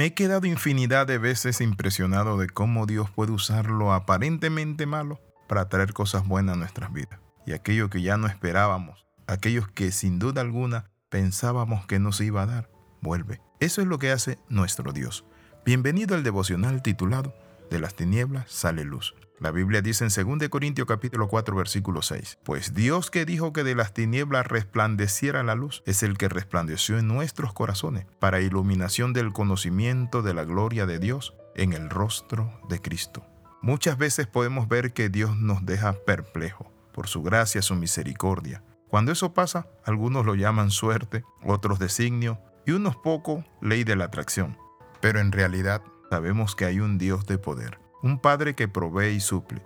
Me he quedado infinidad de veces impresionado de cómo Dios puede usar lo aparentemente malo para traer cosas buenas a nuestras vidas. Y aquello que ya no esperábamos, aquellos que sin duda alguna pensábamos que nos iba a dar, vuelve. Eso es lo que hace nuestro Dios. Bienvenido al devocional titulado De las tinieblas sale luz. La Biblia dice en 2 Corintios capítulo 4 versículo 6, Pues Dios que dijo que de las tinieblas resplandeciera la luz, es el que resplandeció en nuestros corazones para iluminación del conocimiento de la gloria de Dios en el rostro de Cristo. Muchas veces podemos ver que Dios nos deja perplejo por su gracia, su misericordia. Cuando eso pasa, algunos lo llaman suerte, otros designio y unos pocos ley de la atracción. Pero en realidad sabemos que hay un Dios de poder un Padre que provee y suple.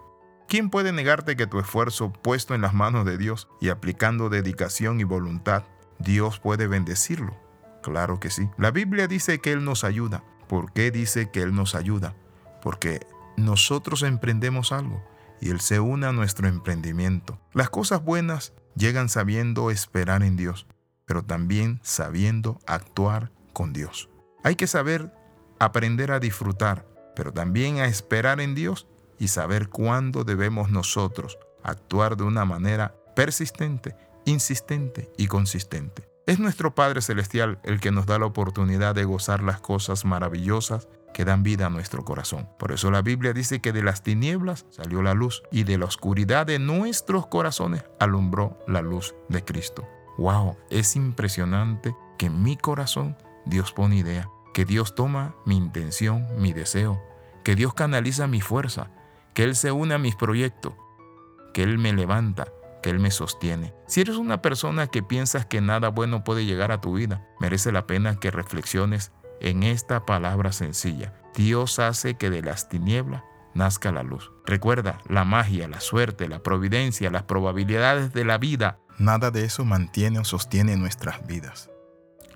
¿Quién puede negarte que tu esfuerzo puesto en las manos de Dios y aplicando dedicación y voluntad, Dios puede bendecirlo? Claro que sí. La Biblia dice que Él nos ayuda. ¿Por qué dice que Él nos ayuda? Porque nosotros emprendemos algo y Él se une a nuestro emprendimiento. Las cosas buenas llegan sabiendo esperar en Dios, pero también sabiendo actuar con Dios. Hay que saber aprender a disfrutar pero también a esperar en Dios y saber cuándo debemos nosotros actuar de una manera persistente, insistente y consistente. Es nuestro Padre Celestial el que nos da la oportunidad de gozar las cosas maravillosas que dan vida a nuestro corazón. Por eso la Biblia dice que de las tinieblas salió la luz y de la oscuridad de nuestros corazones alumbró la luz de Cristo. ¡Wow! Es impresionante que en mi corazón Dios pone idea que Dios toma mi intención, mi deseo, que Dios canaliza mi fuerza, que Él se une a mis proyectos, que Él me levanta, que Él me sostiene. Si eres una persona que piensas que nada bueno puede llegar a tu vida, merece la pena que reflexiones en esta palabra sencilla. Dios hace que de las tinieblas nazca la luz. Recuerda, la magia, la suerte, la providencia, las probabilidades de la vida. Nada de eso mantiene o sostiene nuestras vidas.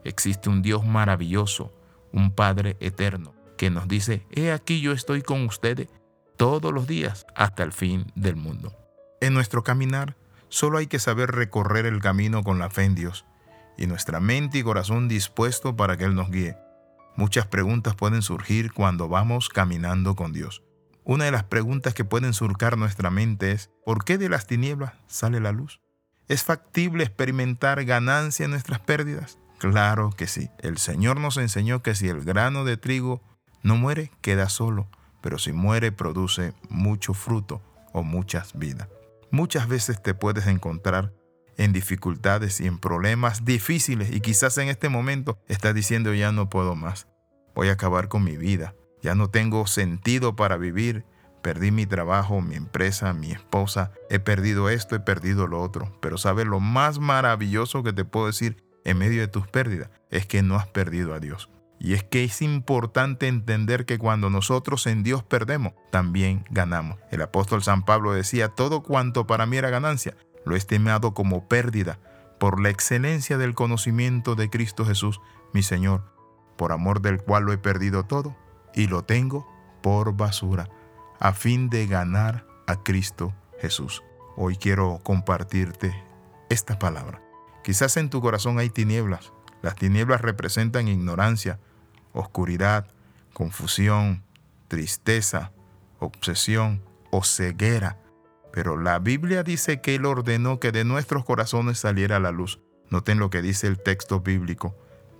Existe un Dios maravilloso, un Padre eterno, que nos dice, he aquí yo estoy con ustedes todos los días hasta el fin del mundo. En nuestro caminar, solo hay que saber recorrer el camino con la fe en Dios y nuestra mente y corazón dispuesto para que Él nos guíe. Muchas preguntas pueden surgir cuando vamos caminando con Dios. Una de las preguntas que pueden surcar nuestra mente es, ¿por qué de las tinieblas sale la luz? ¿Es factible experimentar ganancia en nuestras pérdidas? Claro que sí. El Señor nos enseñó que si el grano de trigo no muere, queda solo, pero si muere, produce mucho fruto o muchas vidas. Muchas veces te puedes encontrar en dificultades y en problemas difíciles y quizás en este momento estás diciendo ya no puedo más, voy a acabar con mi vida, ya no tengo sentido para vivir, perdí mi trabajo, mi empresa, mi esposa, he perdido esto, he perdido lo otro, pero sabes lo más maravilloso que te puedo decir en medio de tus pérdidas es que no has perdido a Dios. Y es que es importante entender que cuando nosotros en Dios perdemos, también ganamos. El apóstol San Pablo decía, todo cuanto para mí era ganancia, lo he estimado como pérdida por la excelencia del conocimiento de Cristo Jesús, mi Señor, por amor del cual lo he perdido todo y lo tengo por basura, a fin de ganar a Cristo Jesús. Hoy quiero compartirte esta palabra. Quizás en tu corazón hay tinieblas. Las tinieblas representan ignorancia, oscuridad, confusión, tristeza, obsesión o ceguera. Pero la Biblia dice que Él ordenó que de nuestros corazones saliera la luz. Noten lo que dice el texto bíblico.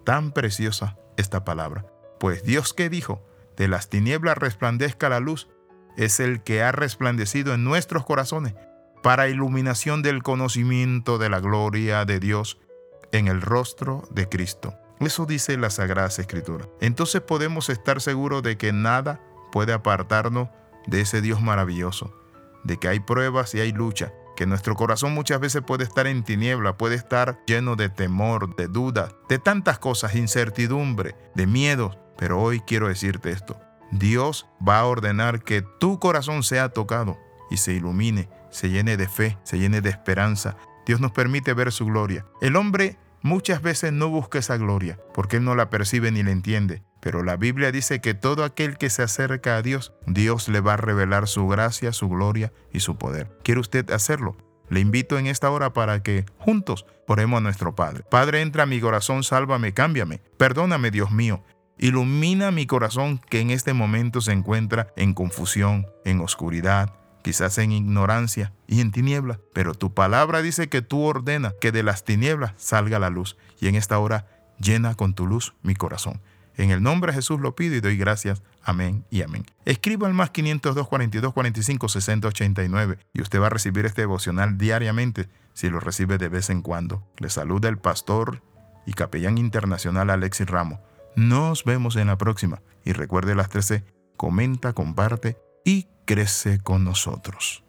Tan preciosa esta palabra. Pues Dios que dijo, de las tinieblas resplandezca la luz, es el que ha resplandecido en nuestros corazones para iluminación del conocimiento de la gloria de Dios en el rostro de Cristo. Eso dice la Sagrada Escritura. Entonces podemos estar seguros de que nada puede apartarnos de ese Dios maravilloso, de que hay pruebas y hay lucha, que nuestro corazón muchas veces puede estar en tiniebla, puede estar lleno de temor, de dudas, de tantas cosas, incertidumbre, de miedo. Pero hoy quiero decirte esto. Dios va a ordenar que tu corazón sea tocado y se ilumine se llene de fe, se llene de esperanza. Dios nos permite ver su gloria. El hombre muchas veces no busca esa gloria porque él no la percibe ni la entiende. Pero la Biblia dice que todo aquel que se acerca a Dios, Dios le va a revelar su gracia, su gloria y su poder. ¿Quiere usted hacerlo? Le invito en esta hora para que juntos oremos a nuestro Padre. Padre, entra a mi corazón, sálvame, cámbiame. Perdóname, Dios mío. Ilumina mi corazón que en este momento se encuentra en confusión, en oscuridad, quizás en ignorancia y en tiniebla. Pero tu palabra dice que tú ordenas que de las tinieblas salga la luz. Y en esta hora llena con tu luz mi corazón. En el nombre de Jesús lo pido y doy gracias. Amén y amén. Escriba al más 502 42 45 60 89 y usted va a recibir este devocional diariamente si lo recibe de vez en cuando. Le saluda el pastor y capellán internacional Alexis Ramos. Nos vemos en la próxima y recuerde las 13, comenta, comparte y crece con nosotros.